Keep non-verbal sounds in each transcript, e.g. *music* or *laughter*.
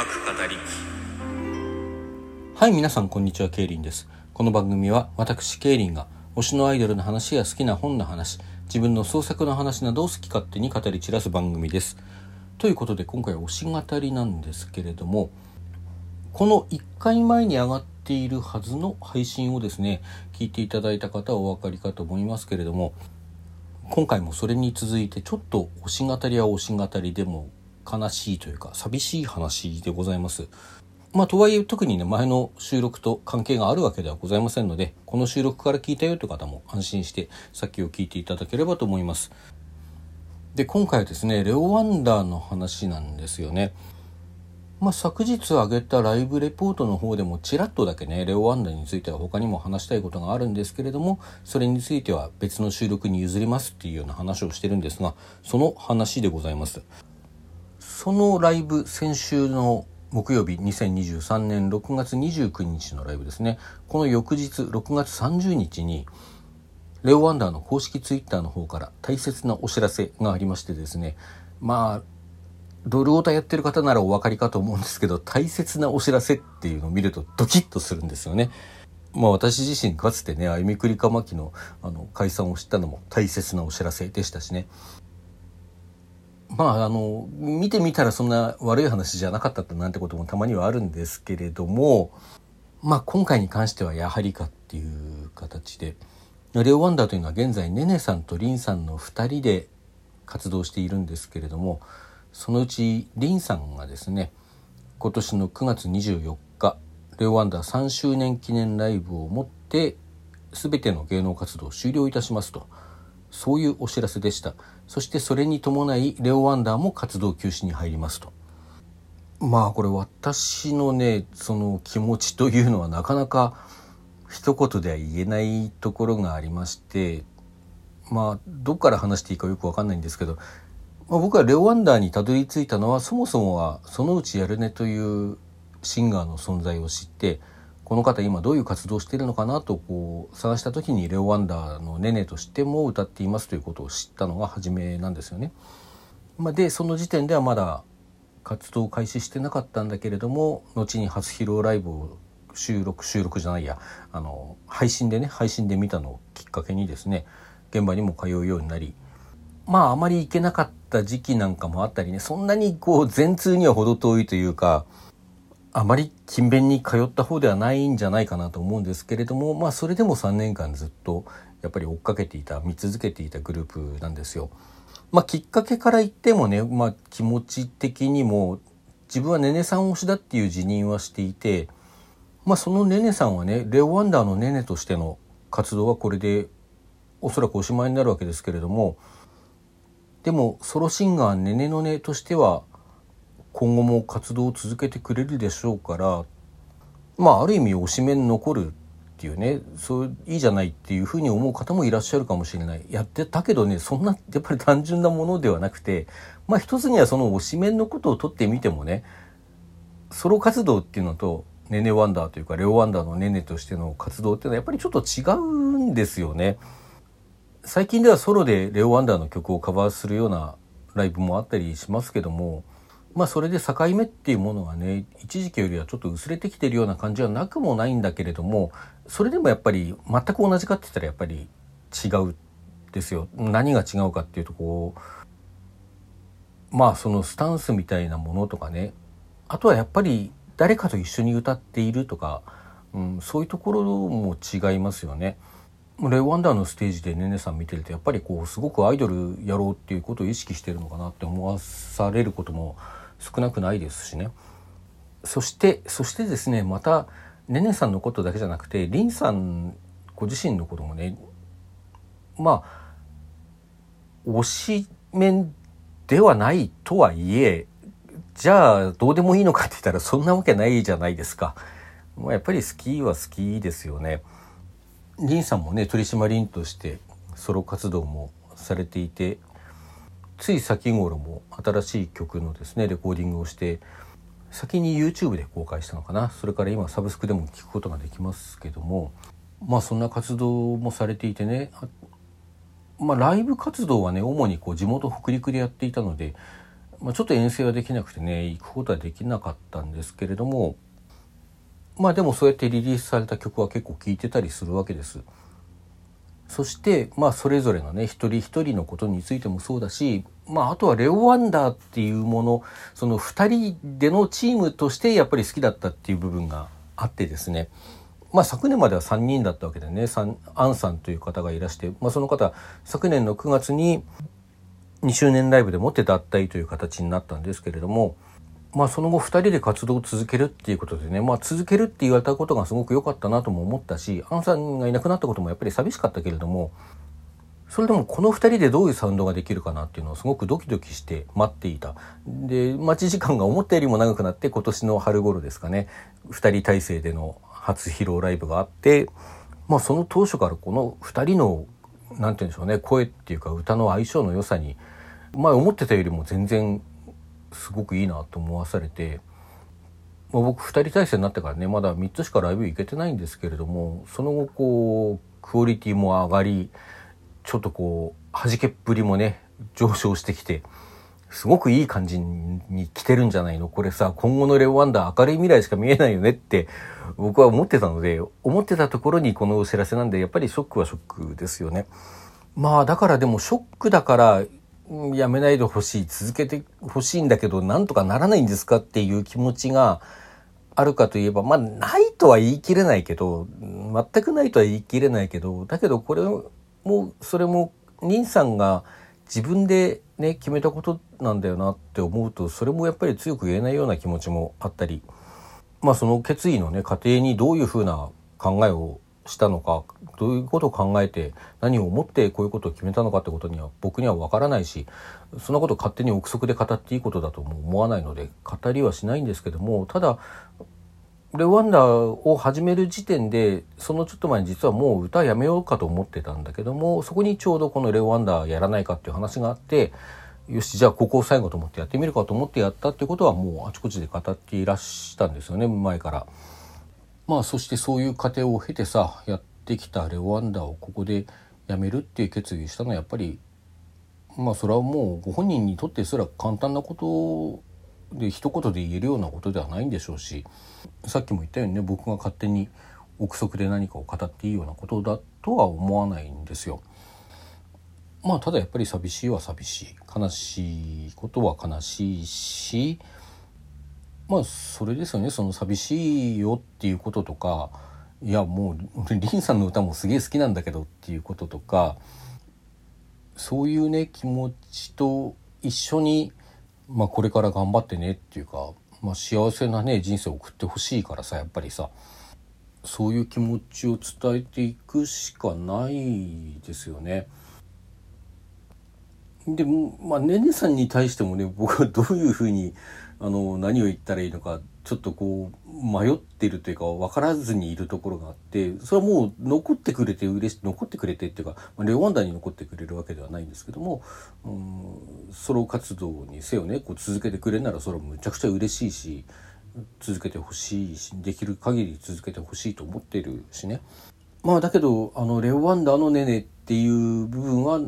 語りはい、皆さんこんにちは、ケイリンです。この番組は私、ケイリンが推しのアイドルの話や好きな本の話、自分の創作の話などを好き勝手に語り散らす番組です。ということで今回は推し語りなんですけれども、この1回前に上がっているはずの配信をですね、聞いていただいた方はお分かりかと思いますけれども、今回もそれに続いてちょっと推し語りは推し語りでも悲しいというか寂しい話でございます。まあ、とはいえ特にね前の収録と関係があるわけではございませんのでこの収録から聞いたよという方も安心して先を聞いていただければと思います。で今回はですねレオ・ワンダーの話なんですよね。まあ、昨日上げたライブレポートの方でもちらっとだけねレオ・ワンダーについては他にも話したいことがあるんですけれどもそれについては別の収録に譲りますっていうような話をしてるんですがその話でございます。そのライブ先週の木曜日2023年6月29日のライブですね。この翌日6月30日にレオ・ワンダーの公式ツイッターの方から大切なお知らせがありましてですね。まあドルオタやってる方ならお分かりかと思うんですけど大切なお知らせっていうのを見るとドキッとするんですよね。まあ私自身かつてねあゆみくりかまきのあの解散を知ったのも大切なお知らせでしたしね。まああの見てみたらそんな悪い話じゃなかったなんてこともたまにはあるんですけれどもまあ今回に関してはやはりかっていう形でレオ・ワンダーというのは現在ねねさんとリンさんの2人で活動しているんですけれどもそのうちリンさんがですね今年の9月24日レオ・ワンダー3周年記念ライブをもって全ての芸能活動を終了いたしますと。そういうお知らせでした。そしてそれに伴いレオ・ワンダーも活動休止に入りますと。まあこれ私のねその気持ちというのはなかなか一言では言えないところがありましてまあどっから話していいかよく分かんないんですけど、まあ、僕はレオ・ワンダーにたどり着いたのはそもそもはそのうちやるねというシンガーの存在を知ってこの方今どういう活動をしてるのかなとこう探した時にレオ・ワンダーのネネとしても歌っていますということを知ったのが初めなんですよね。まあ、でその時点ではまだ活動を開始してなかったんだけれども後に初披露ライブを収録収録じゃないやあの配信でね配信で見たのをきっかけにですね現場にも通うようになりまああまり行けなかった時期なんかもあったりねそんなにこう全通には程遠いというかあまり勤勉に通った方ではないんじゃないかなと思うんですけれどもまあそれでも3年間ずっとやっぱり追っかけていた見続けていたグループなんですよ。まあ、きっかけから言ってもね、まあ、気持ち的にも自分はねねさん推しだっていう自認はしていて、まあ、そのねねさんはねレオ・ワンダーのねねとしての活動はこれでおそらくおしまいになるわけですけれどもでもソロシンガーねねのねとしては今後も活動を続けてくれるでしょうからまあある意味推しメン残るっていうねそういいじゃないっていうふうに思う方もいらっしゃるかもしれないやってたけどねそんなやっぱり単純なものではなくてまあ一つにはその推しメンのことをとってみてもねソロ活動っていうのとネネワンダーというかレオワンダーのネネとしての活動っていうのはやっぱりちょっと違うんですよね。最近ではソロでレオワンダーの曲をカバーするようなライブもあったりしますけどもまあそれで境目っていうものがね一時期よりはちょっと薄れてきてるような感じはなくもないんだけれどもそれでもやっぱり全く同じかって言ったらやっぱり違うですよ。何が違うかっていうとこうまあそのスタンスみたいなものとかねあとはやっぱり誰かと一緒に歌っているとか、うん、そういうところも違いますよね。レオ・ワンダーのステージでねねさん見てるとやっぱりこうすごくアイドルやろうっていうことを意識してるのかなって思わされることも少なくないですしねそしてそしてですねまたねねさんのことだけじゃなくてりんさんご自身のこともねまあ推し面ではないとはいえじゃあどうでもいいのかって言ったらそんなわけないじゃないですか。まあ、やっぱり好きは好きですよね。リンさんもね取締員としてソロ活動もされていてつい先頃も新しい曲のですねレコーディングをして先に YouTube で公開したのかなそれから今サブスクでも聴くことができますけどもまあそんな活動もされていてねまあライブ活動はね主にこう地元北陸でやっていたのでまあ、ちょっと遠征はできなくてね行くことはできなかったんですけれどもまあでもそうやってリリースされた曲は結構聴いてたりするわけです。そしてまあそれぞれのね一人一人のことについてもそうだしまああとはレオ・ワンダーっていうものその2人でのチームとしてやっぱり好きだったっていう部分があってですね。まあ昨年までは3人だったわけでねアンさんという方がいらして、まあ、その方昨年の9月に2周年ライブでもって脱退という形になったんですけれどもまあその後2人で活動を続けるっていうことでね、まあ続けるって言われたことがすごく良かったなとも思ったし、アンさんがいなくなったこともやっぱり寂しかったけれども、それでもこの2人でどういうサウンドができるかなっていうのをすごくドキドキして待っていた。で、待ち時間が思ったよりも長くなって今年の春頃ですかね、2人体制での初披露ライブがあって、まあその当初からこの2人の、なんて言うんでしょうね、声っていうか歌の相性の良さに、まあ思ってたよりも全然すごくいいなと思わされて、まあ、僕2人体制になってからねまだ3つしかライブ行けてないんですけれどもその後こうクオリティも上がりちょっとこう弾けっぷりもね上昇してきてすごくいい感じに来てるんじゃないの？これさ今後のレオワンダー明るい未来しか見えないよねって僕は思ってたので思ってたところにこのお知らせなんでやっぱりショックはショックですよね。まあだからでもショックだからやめないでほしい続けてほしいんだけどなんとかならないんですかっていう気持ちがあるかといえばまあないとは言い切れないけど全くないとは言い切れないけどだけどこれもそれも兄さんが自分でね決めたことなんだよなって思うとそれもやっぱり強く言えないような気持ちもあったりまあその決意のね過程にどういうふうな考えをしたのかどういうことを考えて何を思ってこういうことを決めたのかってことには僕には分からないしそんなこと勝手に憶測で語っていいことだとも思わないので語りはしないんですけどもただレワンダーを始める時点でそのちょっと前に実はもう歌やめようかと思ってたんだけどもそこにちょうどこのレワンダーやらないかっていう話があってよしじゃあここを最後と思ってやってみるかと思ってやったってことはもうあちこちで語っていらしたんですよね前から。まあそしてそういう過程を経てさやってきたレオワンダーをここでやめるっていう決意したのはやっぱりまあそれはもうご本人にとってすら簡単なことで一言で言えるようなことではないんでしょうしさっきも言ったようにね僕が勝手に憶測で何かを語っていいようなことだとは思わないんですよ。まあただやっぱり寂しいは寂しい悲しいことは悲しいしまあそれですよねその寂しいよっていうこととかいやもうリンさんの歌もすげえ好きなんだけどっていうこととかそういうね気持ちと一緒に、まあ、これから頑張ってねっていうか、まあ、幸せなね人生を送ってほしいからさやっぱりさそういう気持ちを伝えていくしかないですよね。でまあねねさんに対してもね *laughs* 僕はどういうふうにあの何を言ったらいいのかちょっとこう迷ってるというか分からずにいるところがあってそれはもう残ってくれて嬉し残ってくれてっていうか、まあ、レオワンダに残ってくれるわけではないんですけども、うん、ソロ活動にせよねこう続けてくれるならそれはむちゃくちゃ嬉しいし続けてほしいしできる限り続けてほしいと思ってるしね。まあだけどあのレオワンダーのネネっていう部分は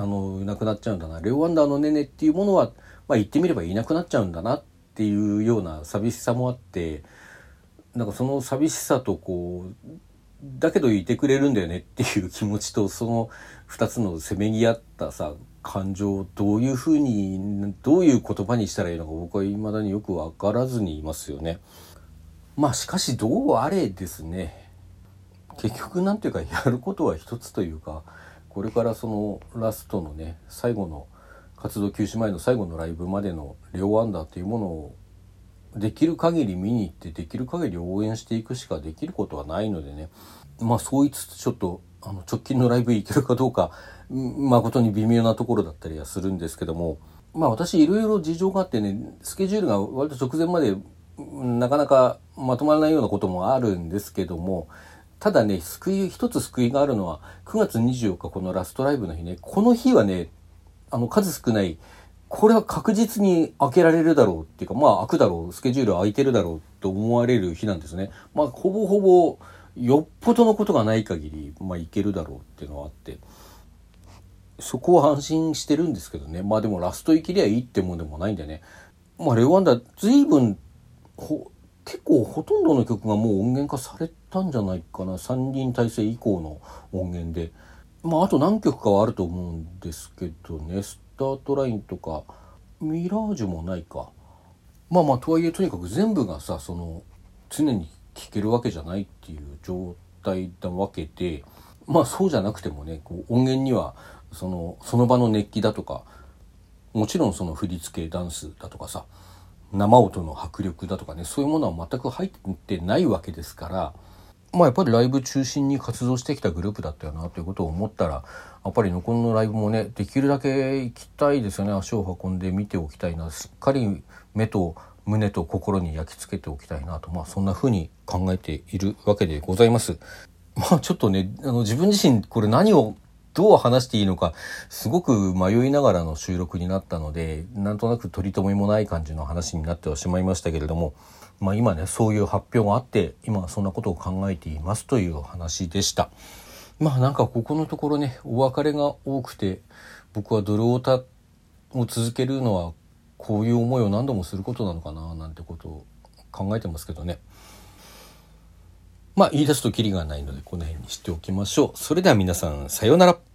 あのいなくなっちゃうんだなレオワンダーのネネっていうものはまあ、言ってみればいなくなっちゃうんだなっていうような寂しさもあってなんかその寂しさとこうだけどいてくれるんだよねっていう気持ちとその2つのせめぎ合ったさ感情をどういうふうにどういう言葉にしたらいいのか僕は未だによく分からずにいますよね。まあしかしどうあれですね結局なんていうかやることは一つというかこれからそのラストのね最後の活動休止前の最後のライブまでのレオ・ワンダーというものをできる限り見に行ってできる限り応援していくしかできることはないのでね。まあそういつつちょっとあの直近のライブ行けるかどうか誠に微妙なところだったりはするんですけども。まあ私いろいろ事情があってねスケジュールが割と直前までなかなかまとまらないようなこともあるんですけどもただね救い一つ救いがあるのは9月24日このラストライブの日ねこの日はねあの、数少ない、これは確実に開けられるだろうっていうか、まあ開くだろう、スケジュール空いてるだろうと思われる日なんですね。まあほぼほぼ、よっぽどのことがない限り、まあいけるだろうっていうのはあって。そこは安心してるんですけどねまあでもラスト生きりゃいいってもんでもないんでねまあレオワンダ随分ほ結構ほとんどの曲がもう音源化されたんじゃないかな。3人体制以降の音源で。まああと何曲かはあると思うんですけどね。スタートラインとかミラージュもないか。まあまあとはいえとにかく全部がさその常に聴けるわけじゃないっていう状態なわけで。まあそうじゃなくてもねこう音源にはそのその場の熱気だとかもちろんその振り付けダンスだとかさ生音の迫力だとかねそういうものは全く入ってないわけですからまあやっぱりライブ中心に活動してきたグループだったよなということを思ったらやっぱり残りのライブもねできるだけ行きたいですよね足を運んで見ておきたいなしっかり目と胸と心に焼き付けておきたいなとまあそんな風に考えているわけでございます。まあちょっとねあの自分自身これ何をどう話していいのかすごく迷いながらの収録になったのでなんとなく取り留めもない感じの話になってはしまいましたけれども、まあ、今ねそういう発表があって今はそんなことを考えていますという話でした。まあなんかここのところねお別れが多くて僕はドルオタを続けるのはこういう思いを何度もすることなのかななんてことを考えてますけどね。まあ言い出すとキリがないのでこの辺にしておきましょう。それでは皆さんさようなら。